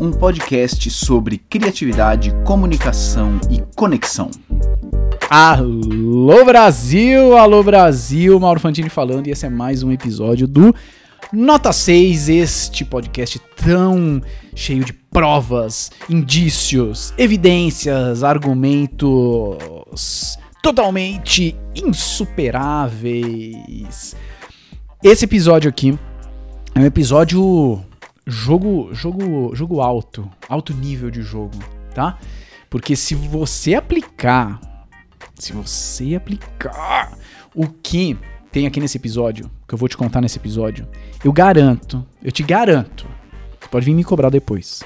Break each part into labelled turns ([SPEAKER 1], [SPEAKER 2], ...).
[SPEAKER 1] um podcast sobre criatividade, comunicação e conexão.
[SPEAKER 2] Alô Brasil, alô Brasil, Mauro Fantini falando e esse é mais um episódio do Nota 6, este podcast tão cheio de provas, indícios, evidências, argumentos totalmente insuperáveis. Esse episódio aqui é um episódio jogo, jogo, jogo alto, alto nível de jogo, tá? Porque se você aplicar, se você aplicar o que tem aqui nesse episódio, que eu vou te contar nesse episódio, eu garanto, eu te garanto, você pode vir me cobrar depois,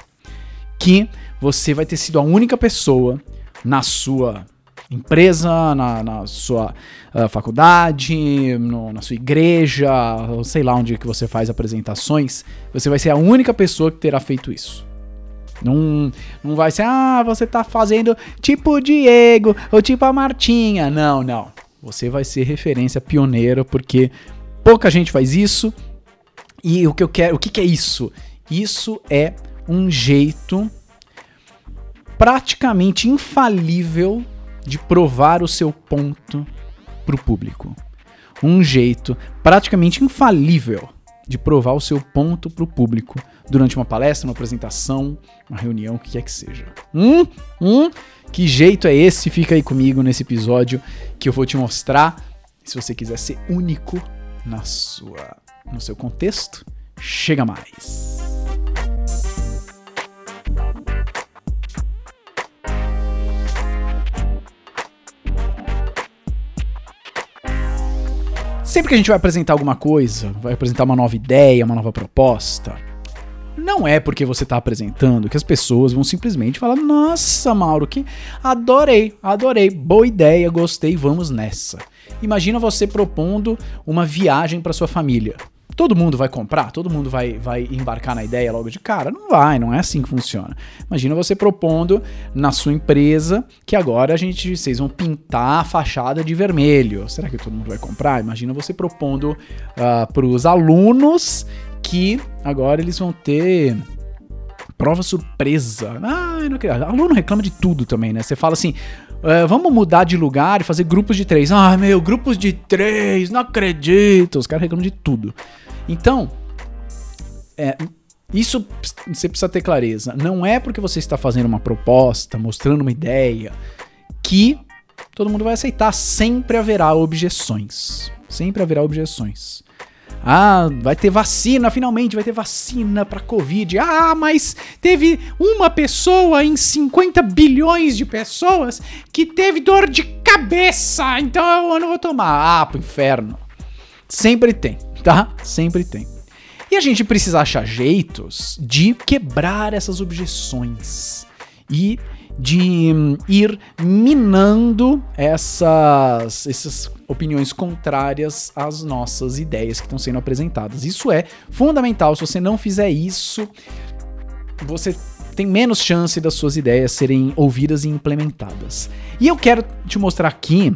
[SPEAKER 2] que você vai ter sido a única pessoa na sua empresa, na, na sua uh, faculdade, no, na sua igreja, sei lá onde que você faz apresentações, você vai ser a única pessoa que terá feito isso. Não, não vai ser, ah, você tá fazendo tipo o Diego ou tipo a Martinha. Não, não. Você vai ser referência pioneira porque pouca gente faz isso. E o que eu quero, o que, que é isso? Isso é um jeito praticamente infalível de provar o seu ponto para o público. Um jeito praticamente infalível de provar o seu ponto para o público durante uma palestra, uma apresentação, uma reunião, o que quer que seja. Hum? Hum? Que jeito é esse? Fica aí comigo nesse episódio que eu vou te mostrar. Se você quiser ser único na sua, no seu contexto, chega mais. Sempre que a gente vai apresentar alguma coisa, vai apresentar uma nova ideia, uma nova proposta, não é porque você está apresentando que as pessoas vão simplesmente falar: Nossa, Mauro, que adorei, adorei, boa ideia, gostei, vamos nessa. Imagina você propondo uma viagem para sua família todo mundo vai comprar? Todo mundo vai, vai embarcar na ideia logo de cara? Não vai, não é assim que funciona. Imagina você propondo na sua empresa que agora a gente, vocês vão pintar a fachada de vermelho. Será que todo mundo vai comprar? Imagina você propondo uh, ah, para os alunos que agora eles vão ter prova surpresa. Ah, não quero. Aluno reclama de tudo também, né? Você fala assim. Uh, vamos mudar de lugar e fazer grupos de três. Ah, meu, grupos de três, não acredito. Os caras reclamam de tudo. Então, é, isso você precisa ter clareza. Não é porque você está fazendo uma proposta, mostrando uma ideia, que todo mundo vai aceitar. Sempre haverá objeções. Sempre haverá objeções. Ah, vai ter vacina, finalmente vai ter vacina para Covid. Ah, mas teve uma pessoa em 50 bilhões de pessoas que teve dor de cabeça, então eu não vou tomar. Ah, pro inferno. Sempre tem tá? Sempre tem. E a gente precisa achar jeitos de quebrar essas objeções e de hum, ir minando essas, essas opiniões contrárias às nossas ideias que estão sendo apresentadas. Isso é fundamental. Se você não fizer isso, você tem menos chance das suas ideias serem ouvidas e implementadas. E eu quero te mostrar aqui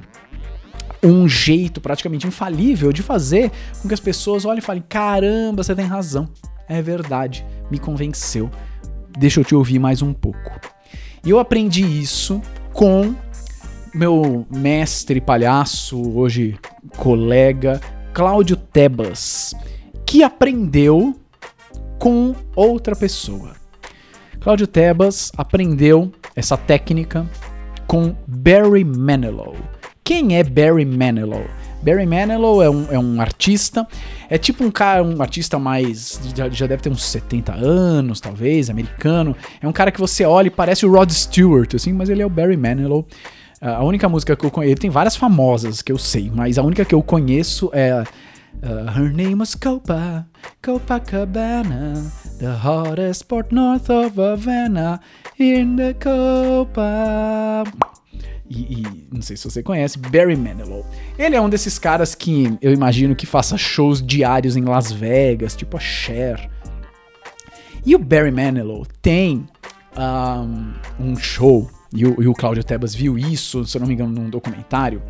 [SPEAKER 2] um jeito praticamente infalível de fazer com que as pessoas olhem e falem: caramba, você tem razão, é verdade, me convenceu, deixa eu te ouvir mais um pouco. E eu aprendi isso com meu mestre palhaço, hoje colega, Cláudio Tebas, que aprendeu com outra pessoa. Cláudio Tebas aprendeu essa técnica com Barry Manilow. Quem é Barry Manilow? Barry Manilow é um, é um artista, é tipo um cara, um artista mais. Já, já, deve ter uns 70 anos, talvez, americano. É um cara que você olha e parece o Rod Stewart, assim, mas ele é o Barry Manilow. Uh, a única música que eu conheço. Ele tem várias famosas que eu sei, mas a única que eu conheço é. Uh, her name was Copa, Copacabana, the hottest port north of Havana, in the Copa. E, e, não sei se você conhece, Barry Manilow. Ele é um desses caras que eu imagino que faça shows diários em Las Vegas, tipo a Cher. E o Barry Manilow tem um, um show e o, e o Tebas viu isso, se eu não me engano, num documentário,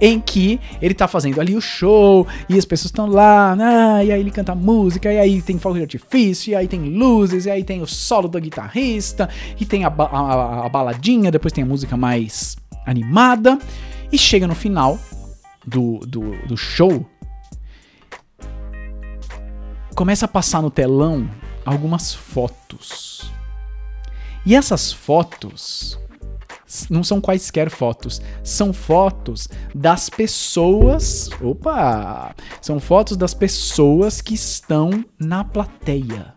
[SPEAKER 2] em que ele tá fazendo ali o show, e as pessoas estão lá, né, e aí ele canta música, e aí tem fogo de artifício, e aí tem luzes, e aí tem o solo do guitarrista, e tem a, a, a baladinha, depois tem a música mais animada, e chega no final do, do, do show, começa a passar no telão algumas fotos. E essas fotos não são quaisquer fotos, são fotos das pessoas. Opa! São fotos das pessoas que estão na plateia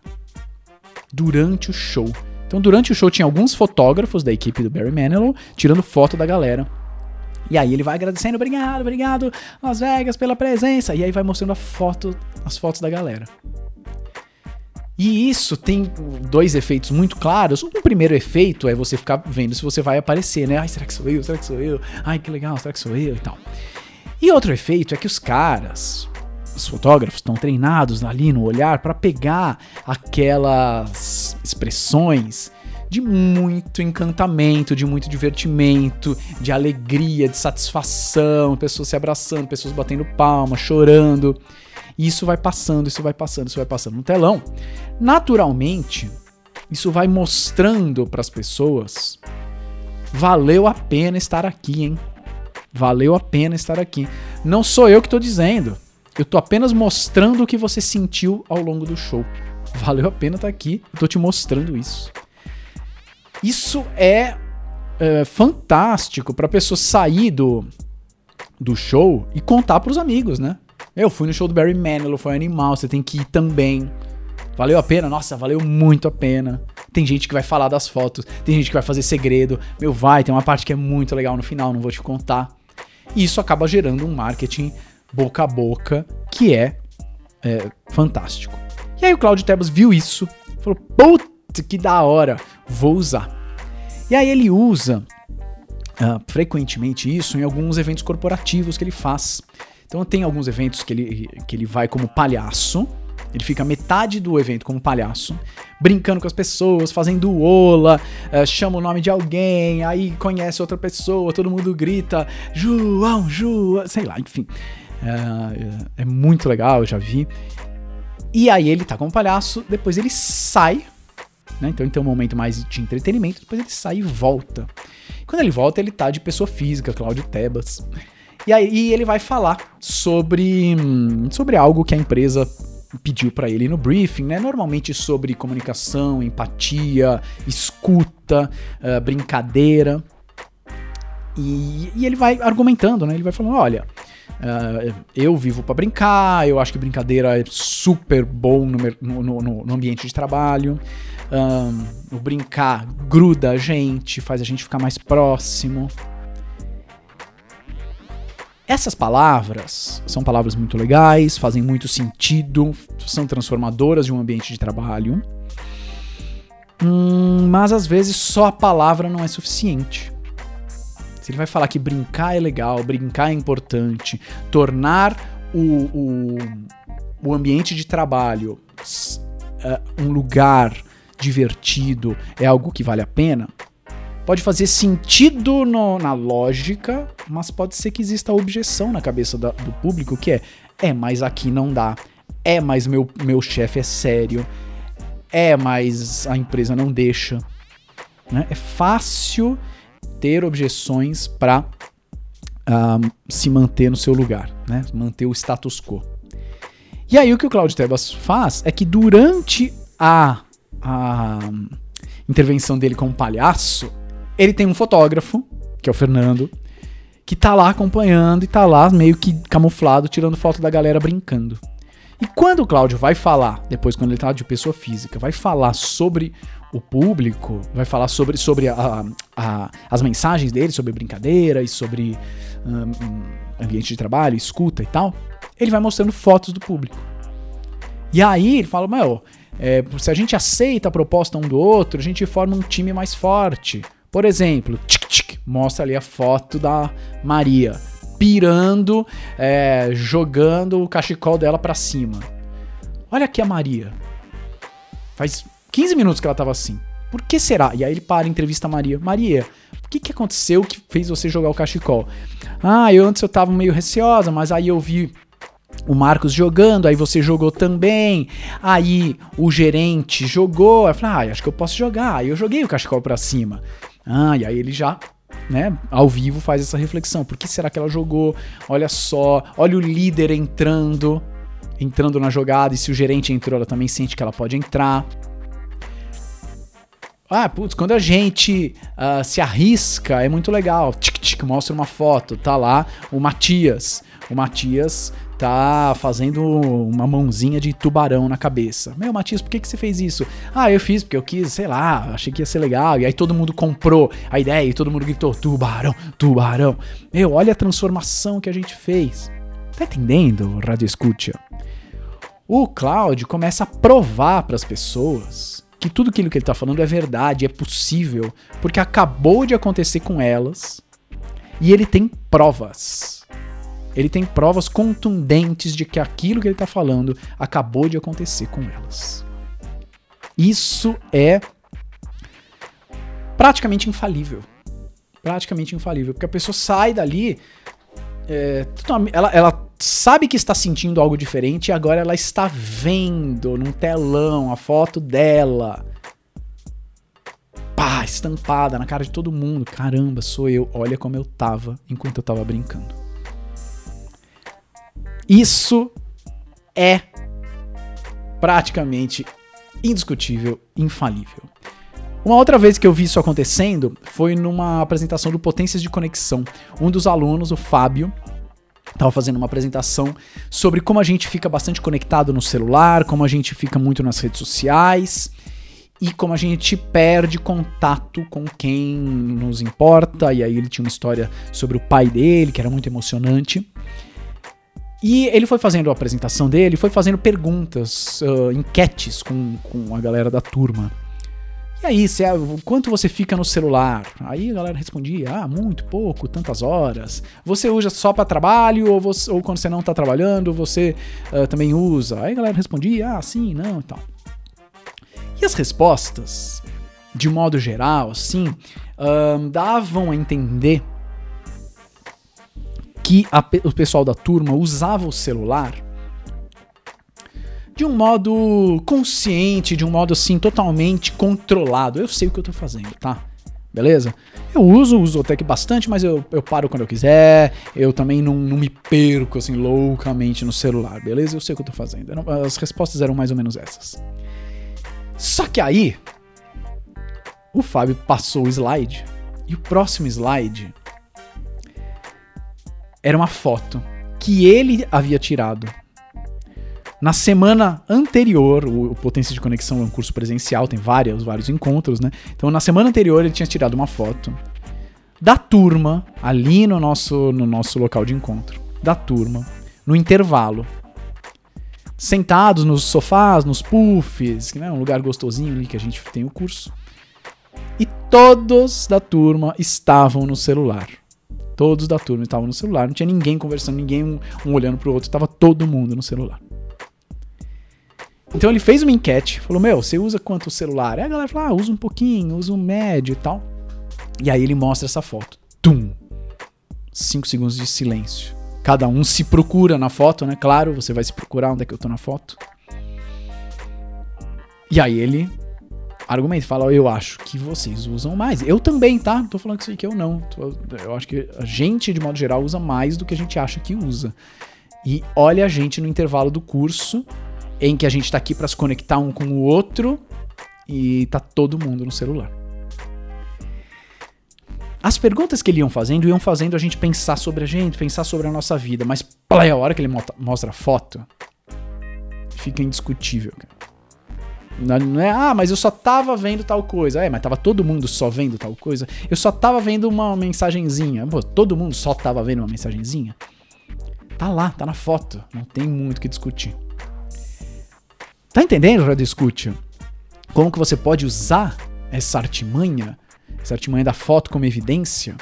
[SPEAKER 2] durante o show. Então, durante o show tinha alguns fotógrafos da equipe do Barry Manilow tirando foto da galera. E aí ele vai agradecendo, obrigado, obrigado, Las Vegas, pela presença. E aí vai mostrando a foto, as fotos da galera. E isso tem dois efeitos muito claros. Um primeiro efeito é você ficar vendo se você vai aparecer, né? Ai, será que sou eu? Será que sou eu? Ai, que legal, será que sou eu? E tal. E outro efeito é que os caras, os fotógrafos, estão treinados ali no olhar para pegar aquelas expressões de muito encantamento, de muito divertimento, de alegria, de satisfação, pessoas se abraçando, pessoas batendo palma, chorando. E isso vai passando, isso vai passando, isso vai passando no telão. Naturalmente, isso vai mostrando para as pessoas valeu a pena estar aqui, hein? Valeu a pena estar aqui. Não sou eu que estou dizendo. Eu estou apenas mostrando o que você sentiu ao longo do show. Valeu a pena estar aqui. Eu tô te mostrando isso. Isso é, é fantástico para a pessoa sair do, do show e contar para os amigos, né? Eu fui no show do Barry Manilow, foi animal, você tem que ir também. Valeu a pena? Nossa, valeu muito a pena. Tem gente que vai falar das fotos, tem gente que vai fazer segredo. Meu, vai, tem uma parte que é muito legal no final, não vou te contar. E isso acaba gerando um marketing boca a boca que é, é fantástico. E aí o Claudio Tebas viu isso, falou: Puta que da hora, vou usar. E aí ele usa uh, frequentemente isso em alguns eventos corporativos que ele faz. Então tem alguns eventos que ele, que ele vai como palhaço. Ele fica metade do evento como palhaço, brincando com as pessoas, fazendo ola, uh, chama o nome de alguém, aí conhece outra pessoa, todo mundo grita, João, João, sei lá, enfim. Uh, é muito legal, eu já vi. E aí ele tá como palhaço, depois ele sai, né? Então ele tem um momento mais de entretenimento, depois ele sai e volta. Quando ele volta, ele tá de pessoa física, Cláudio Tebas. E aí ele vai falar sobre, sobre algo que a empresa pediu para ele no briefing, né? Normalmente sobre comunicação, empatia, escuta, uh, brincadeira. E, e, ele vai argumentando, né? Ele vai falando, olha, uh, eu vivo para brincar, eu acho que brincadeira é super bom no, no, no, no ambiente de trabalho. Um, o brincar gruda a gente, faz a gente ficar mais próximo. Essas palavras são palavras muito legais, fazem muito sentido, são transformadoras de um ambiente de trabalho. Hum, mas às vezes só a palavra não é suficiente. Se ele vai falar que brincar é legal, brincar é importante, tornar o, o, o ambiente de trabalho uh, um lugar divertido é algo que vale a pena, pode fazer sentido no, na lógica, mas pode ser que exista objeção na cabeça da, do público, que é, é, mas aqui não dá. É, mas meu, meu chefe é sério. É, mas a empresa não deixa. Né? É fácil ter objeções para uh, se manter no seu lugar, né? manter o status quo. E aí o que o Claudio Tebas faz é que durante a, a intervenção dele como palhaço, ele tem um fotógrafo, que é o Fernando, que tá lá acompanhando e tá lá meio que camuflado, tirando foto da galera brincando. E quando o Cláudio vai falar, depois quando ele tá de pessoa física, vai falar sobre o público, vai falar sobre, sobre a, a, as mensagens dele, sobre brincadeira e sobre um, ambiente de trabalho, escuta e tal, ele vai mostrando fotos do público. E aí ele fala, meu, é, se a gente aceita a proposta um do outro, a gente forma um time mais forte. Por exemplo, tchic, tchic, mostra ali a foto da Maria pirando, é, jogando o cachecol dela para cima. Olha aqui a Maria. Faz 15 minutos que ela tava assim. Por que será? E aí ele para, entrevista a Maria. Maria, O que, que aconteceu que fez você jogar o cachecol? Ah, eu antes eu tava meio receosa, mas aí eu vi o Marcos jogando, aí você jogou também. Aí o gerente jogou. Aí eu falei, ah, acho que eu posso jogar. Aí eu joguei o cachecol pra cima. Ah, e aí ele já, né, ao vivo faz essa reflexão. Por que será que ela jogou? Olha só, olha o líder entrando, entrando na jogada. E se o gerente entrou, ela também sente que ela pode entrar. Ah, putz, quando a gente uh, se arrisca, é muito legal. Tic, tic, mostra uma foto, tá lá o Matias. O Matias tá fazendo uma mãozinha de tubarão na cabeça. Meu, Matias, por que, que você fez isso? Ah, eu fiz porque eu quis, sei lá, achei que ia ser legal. E aí todo mundo comprou a ideia e todo mundo gritou: tubarão, tubarão. Meu, olha a transformação que a gente fez. Tá entendendo, Radio Escucha? O Cloud começa a provar para as pessoas que tudo aquilo que ele tá falando é verdade, é possível, porque acabou de acontecer com elas e ele tem provas ele tem provas contundentes de que aquilo que ele está falando acabou de acontecer com elas. Isso é praticamente infalível. Praticamente infalível. Porque a pessoa sai dali. É, ela, ela sabe que está sentindo algo diferente e agora ela está vendo num telão a foto dela. Pá, estampada na cara de todo mundo. Caramba, sou eu. Olha como eu tava enquanto eu tava brincando. Isso é praticamente indiscutível, infalível. Uma outra vez que eu vi isso acontecendo foi numa apresentação do Potências de Conexão. Um dos alunos, o Fábio, estava fazendo uma apresentação sobre como a gente fica bastante conectado no celular, como a gente fica muito nas redes sociais e como a gente perde contato com quem nos importa. E aí ele tinha uma história sobre o pai dele, que era muito emocionante. E ele foi fazendo a apresentação dele, foi fazendo perguntas, uh, enquetes com, com a galera da turma. E aí, se é, quanto você fica no celular? Aí a galera respondia: ah, muito pouco, tantas horas. Você usa só para trabalho ou, você, ou quando você não tá trabalhando, você uh, também usa? Aí a galera respondia: ah, sim, não e tal. E as respostas, de modo geral, assim, davam a entender que a, o pessoal da turma usava o celular de um modo consciente, de um modo assim totalmente controlado. Eu sei o que eu tô fazendo, tá? Beleza? Eu uso, até que bastante, mas eu, eu paro quando eu quiser. Eu também não, não me perco assim loucamente no celular, beleza? Eu sei o que eu tô fazendo. As respostas eram mais ou menos essas. Só que aí, o Fábio passou o slide. E o próximo slide era uma foto que ele havia tirado. Na semana anterior, o, Potência de Conexão é um curso presencial, tem vários, vários encontros, né? Então, na semana anterior, ele tinha tirado uma foto da turma, ali no nosso, no nosso local de encontro, da turma, no intervalo. Sentados nos sofás, nos puffs, né? um lugar gostosinho ali que a gente tem o curso. E todos da turma estavam no celular. Todos da turma estavam no celular, não tinha ninguém conversando, ninguém um, um olhando pro outro, estava todo mundo no celular. Então ele fez uma enquete, falou: Meu, você usa quanto celular? Aí a galera falou: Ah, usa um pouquinho, usa um médio e tal. E aí ele mostra essa foto. Tum! Cinco segundos de silêncio. Cada um se procura na foto, né? Claro, você vai se procurar onde é que eu tô na foto. E aí ele argumento, fala, eu acho que vocês usam mais. Eu também, tá? Não tô falando que isso aqui eu não. Eu acho que a gente, de modo geral, usa mais do que a gente acha que usa. E olha a gente no intervalo do curso, em que a gente tá aqui para se conectar um com o outro e tá todo mundo no celular. As perguntas que ele iam fazendo iam fazendo a gente pensar sobre a gente, pensar sobre a nossa vida, mas play, a hora que ele mostra a foto, fica indiscutível, cara. Não é, ah, mas eu só tava vendo tal coisa. É, mas tava todo mundo só vendo tal coisa. Eu só tava vendo uma mensagenzinha. Pô, todo mundo só tava vendo uma mensagenzinha. Tá lá, tá na foto. Não tem muito o que discutir. Tá entendendo, Radio Escute? Como que você pode usar essa artimanha, essa artimanha da foto como evidência?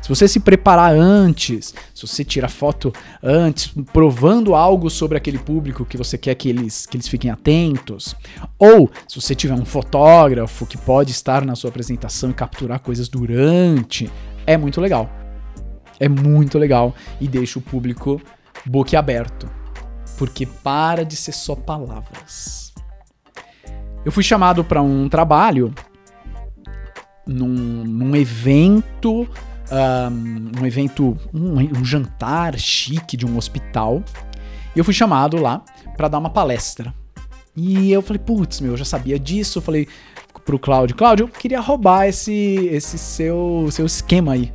[SPEAKER 2] Se você se preparar antes, se você tirar foto antes, provando algo sobre aquele público que você quer que eles, que eles fiquem atentos, ou se você tiver um fotógrafo que pode estar na sua apresentação e capturar coisas durante, é muito legal. É muito legal e deixa o público boquiaberto. Porque para de ser só palavras. Eu fui chamado para um trabalho num, num evento, um, um evento, um, um, jantar chique de um hospital. E eu fui chamado lá para dar uma palestra. E eu falei, putz, meu, eu já sabia disso. Eu falei pro Cláudio, Cláudio, eu queria roubar esse, esse seu, seu esquema aí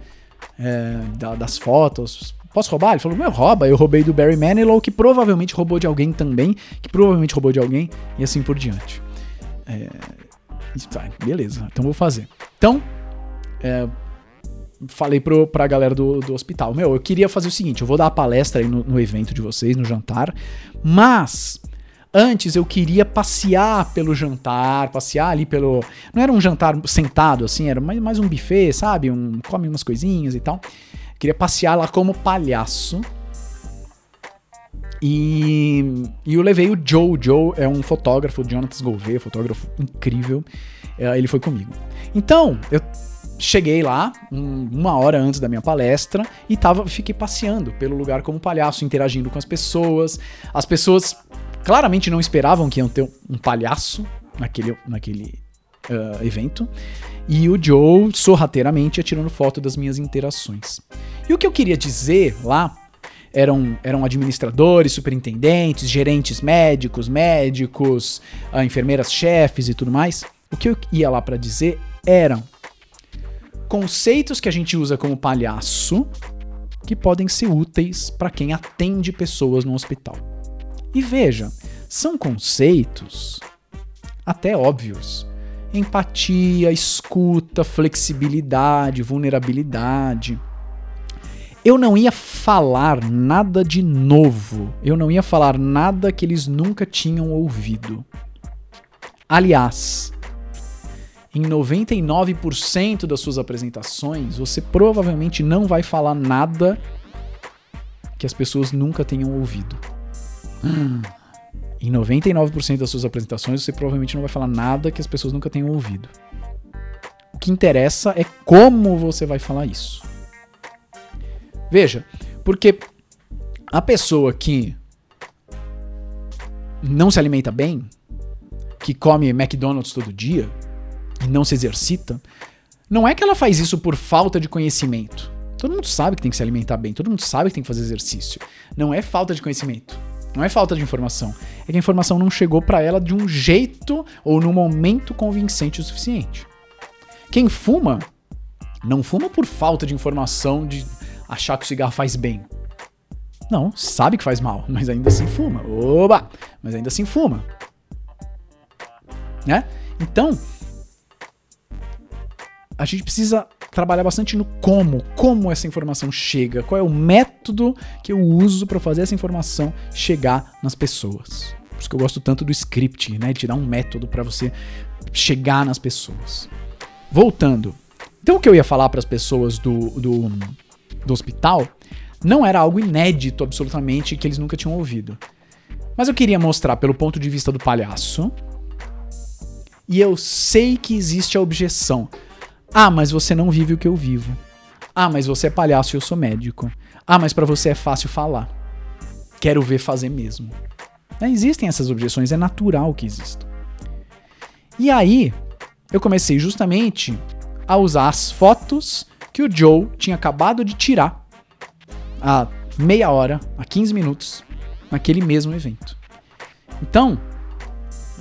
[SPEAKER 2] é, das fotos. Posso roubar? Ele falou, meu, rouba. Eu roubei do Barry Manilow, que provavelmente roubou de alguém também, que provavelmente roubou de alguém, e assim por diante. É, tá, beleza, então vou fazer. Então, é, falei pro, pra galera do, do hospital: Meu, eu queria fazer o seguinte: eu vou dar a palestra aí no, no evento de vocês, no jantar, mas Antes eu queria passear pelo jantar, passear ali pelo. Não era um jantar sentado assim, era mais, mais um buffet, sabe? Um, come umas coisinhas e tal. Queria passear lá como palhaço. E, e eu levei o Joe. O Joe é um fotógrafo, Jonathan Gouveia, fotógrafo incrível. É, ele foi comigo. Então, eu cheguei lá um, uma hora antes da minha palestra e tava, fiquei passeando pelo lugar como palhaço, interagindo com as pessoas. As pessoas claramente não esperavam que iam ter um palhaço naquele, naquele uh, evento. E o Joe sorrateiramente atirando foto das minhas interações. E o que eu queria dizer lá eram, eram administradores, superintendentes, gerentes médicos, médicos, uh, enfermeiras chefes e tudo mais. O que eu ia lá para dizer eram conceitos que a gente usa como palhaço que podem ser úteis para quem atende pessoas no hospital. E veja, são conceitos até óbvios. Empatia, escuta, flexibilidade, vulnerabilidade. Eu não ia falar nada de novo. Eu não ia falar nada que eles nunca tinham ouvido. Aliás, em 99% das suas apresentações, você provavelmente não vai falar nada que as pessoas nunca tenham ouvido. Hum. Em 99% das suas apresentações, você provavelmente não vai falar nada que as pessoas nunca tenham ouvido. O que interessa é como você vai falar isso. Veja, porque a pessoa que não se alimenta bem, que come McDonald's todo dia e não se exercita, não é que ela faz isso por falta de conhecimento. Todo mundo sabe que tem que se alimentar bem, todo mundo sabe que tem que fazer exercício. Não é falta de conhecimento. Não é falta de informação. É que a informação não chegou para ela de um jeito ou no momento convincente o suficiente. Quem fuma, não fuma por falta de informação de achar que o cigarro faz bem. Não, sabe que faz mal, mas ainda assim fuma. Oba! Mas ainda assim fuma. Né? Então, a gente precisa trabalhar bastante no como, como essa informação chega, qual é o método que eu uso para fazer essa informação chegar nas pessoas. Por isso que eu gosto tanto do script, né? De dar um método para você chegar nas pessoas. Voltando. Então o que eu ia falar para as pessoas do, do, do hospital não era algo inédito absolutamente que eles nunca tinham ouvido. Mas eu queria mostrar pelo ponto de vista do palhaço. E eu sei que existe a objeção. Ah, mas você não vive o que eu vivo. Ah, mas você é palhaço e eu sou médico. Ah, mas para você é fácil falar. Quero ver fazer mesmo. Né, existem essas objeções, é natural que existam. E aí, eu comecei justamente a usar as fotos que o Joe tinha acabado de tirar há meia hora, há 15 minutos, naquele mesmo evento. Então,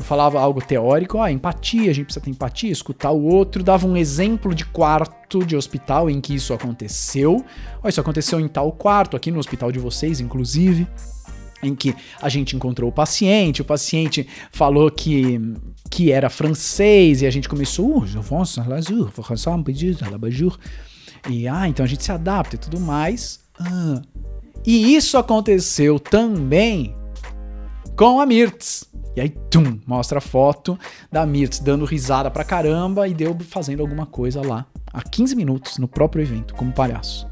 [SPEAKER 2] falava algo teórico, ah, empatia, a gente precisa ter empatia, escutar o outro, dava um exemplo de quarto de hospital em que isso aconteceu. Oh, isso aconteceu em tal quarto, aqui no hospital de vocês, inclusive em que a gente encontrou o paciente, o paciente falou que, que era francês e a gente começou, e ah, então a gente se adapta e tudo mais. Ah. E isso aconteceu também com a Mirtz. E aí, tum, mostra a foto da Mirtz dando risada pra caramba e deu fazendo alguma coisa lá há 15 minutos, no próprio evento, como palhaço.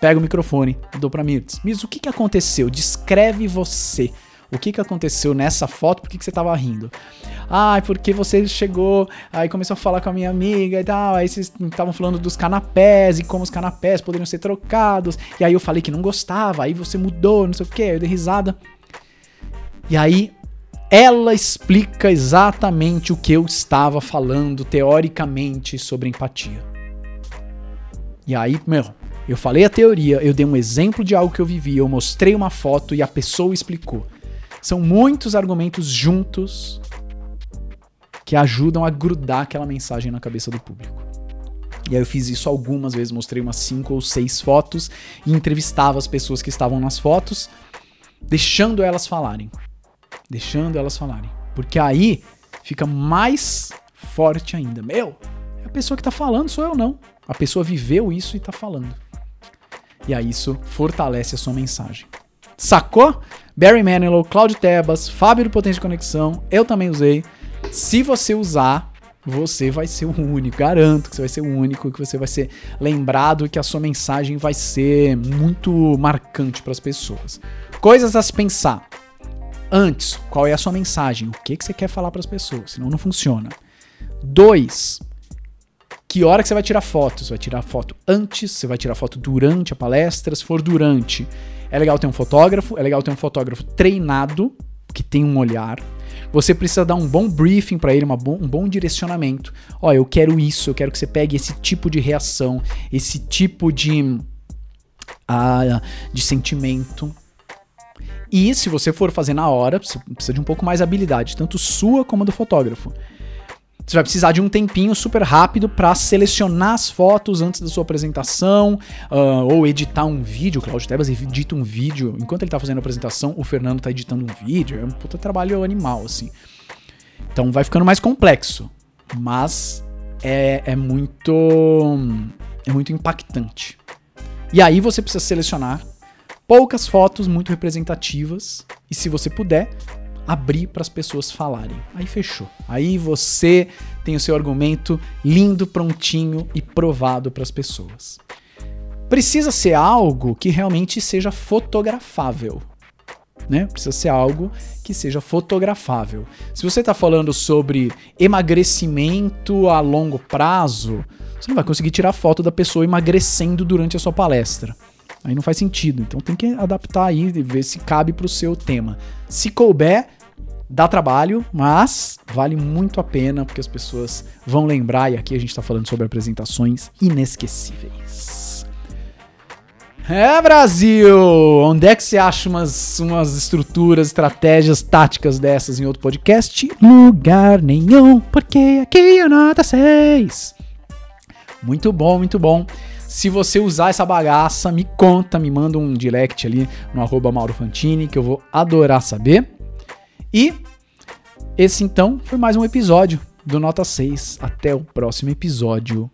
[SPEAKER 2] Pego o microfone dou pra Mirtz. Mirtz, o que, que aconteceu? Descreve você. O que, que aconteceu nessa foto? Por que, que você tava rindo? Ah, porque você chegou, aí começou a falar com a minha amiga e tal, aí vocês estavam falando dos canapés e como os canapés poderiam ser trocados, e aí eu falei que não gostava, aí você mudou, não sei o que, eu dei risada. E aí ela explica exatamente o que eu estava falando teoricamente sobre empatia. E aí, meu, eu falei a teoria, eu dei um exemplo de algo que eu vivi, eu mostrei uma foto e a pessoa explicou. São muitos argumentos juntos que ajudam a grudar aquela mensagem na cabeça do público. E aí eu fiz isso algumas vezes, mostrei umas cinco ou seis fotos e entrevistava as pessoas que estavam nas fotos, deixando elas falarem. Deixando elas falarem. Porque aí fica mais forte ainda. Meu, a pessoa que tá falando sou eu não. A pessoa viveu isso e tá falando. E aí isso fortalece a sua mensagem. Sacou? Barry Manilow, Claudio Tebas, Fábio do de Conexão, eu também usei. Se você usar, você vai ser o único. Garanto que você vai ser o único, que você vai ser lembrado e que a sua mensagem vai ser muito marcante para as pessoas. Coisas a se pensar. Antes, qual é a sua mensagem? O que, que você quer falar para as pessoas? Senão não funciona. Dois, que hora que você vai tirar foto? Você vai tirar foto antes, você vai tirar foto durante a palestra. Se for durante, é legal ter um fotógrafo, é legal ter um fotógrafo treinado, que tem um olhar. Você precisa dar um bom briefing para ele, bom, um bom direcionamento. Ó, eu quero isso, eu quero que você pegue esse tipo de reação, esse tipo de, uh, de sentimento. E se você for fazer na hora, você precisa de um pouco mais habilidade, tanto sua como do fotógrafo. Você vai precisar de um tempinho super rápido para selecionar as fotos antes da sua apresentação, uh, ou editar um vídeo. O Claudio Tebas edita um vídeo. Enquanto ele tá fazendo a apresentação, o Fernando tá editando um vídeo. É um puta trabalho animal, assim. Então vai ficando mais complexo. Mas é, é muito. É muito impactante. E aí você precisa selecionar poucas fotos muito representativas. E se você puder, abrir para as pessoas falarem. Aí fechou. Aí você tem o seu argumento lindo, prontinho e provado para as pessoas. Precisa ser algo que realmente seja fotografável. Né? Precisa ser algo que seja fotografável. Se você está falando sobre emagrecimento a longo prazo, você não vai conseguir tirar foto da pessoa emagrecendo durante a sua palestra. Aí não faz sentido. Então tem que adaptar aí e ver se cabe para o seu tema. Se couber, Dá trabalho, mas vale muito a pena porque as pessoas vão lembrar, e aqui a gente está falando sobre apresentações inesquecíveis. É, Brasil! Onde é que você acha umas, umas estruturas, estratégias, táticas dessas em outro podcast? Lugar nenhum, porque aqui é nota 6. Muito bom, muito bom. Se você usar essa bagaça, me conta, me manda um direct ali no arroba Mauro Fantini, que eu vou adorar saber. E esse então foi mais um episódio do Nota 6. Até o próximo episódio.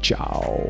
[SPEAKER 2] Tchau.